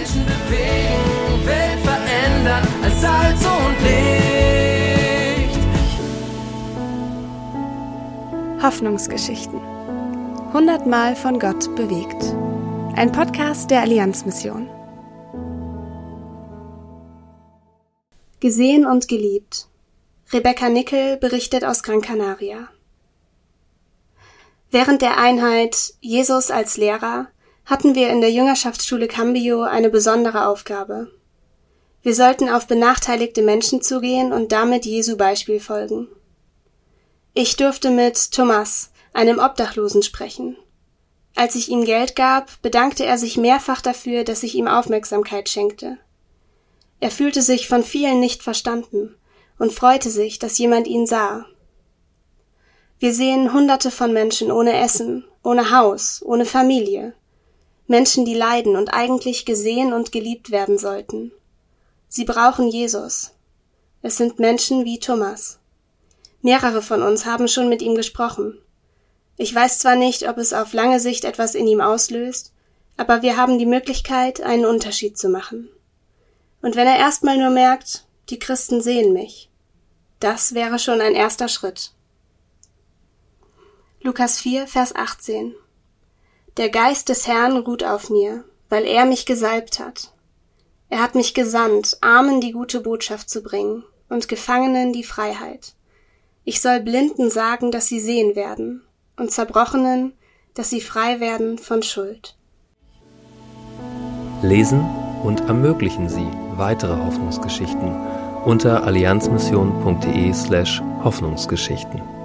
Menschen bewegen, Welt verändern als Salz und Licht. Hoffnungsgeschichten. Hundertmal von Gott bewegt. Ein Podcast der Allianzmission. Gesehen und geliebt. Rebecca Nickel berichtet aus Gran Canaria. Während der Einheit Jesus als Lehrer hatten wir in der Jüngerschaftsschule Cambio eine besondere Aufgabe. Wir sollten auf benachteiligte Menschen zugehen und damit Jesu Beispiel folgen. Ich durfte mit Thomas, einem Obdachlosen, sprechen. Als ich ihm Geld gab, bedankte er sich mehrfach dafür, dass ich ihm Aufmerksamkeit schenkte. Er fühlte sich von vielen nicht verstanden und freute sich, dass jemand ihn sah. Wir sehen Hunderte von Menschen ohne Essen, ohne Haus, ohne Familie. Menschen, die leiden und eigentlich gesehen und geliebt werden sollten. Sie brauchen Jesus. Es sind Menschen wie Thomas. Mehrere von uns haben schon mit ihm gesprochen. Ich weiß zwar nicht, ob es auf lange Sicht etwas in ihm auslöst, aber wir haben die Möglichkeit, einen Unterschied zu machen. Und wenn er erstmal nur merkt, die Christen sehen mich, das wäre schon ein erster Schritt. Lukas 4, Vers 18 Der Geist des Herrn ruht auf mir, weil er mich gesalbt hat. Er hat mich gesandt, Armen die gute Botschaft zu bringen und Gefangenen die Freiheit. Ich soll Blinden sagen, dass sie sehen werden, und Zerbrochenen, dass sie frei werden von Schuld. Lesen und ermöglichen Sie weitere Hoffnungsgeschichten unter allianzmission.de slash Hoffnungsgeschichten.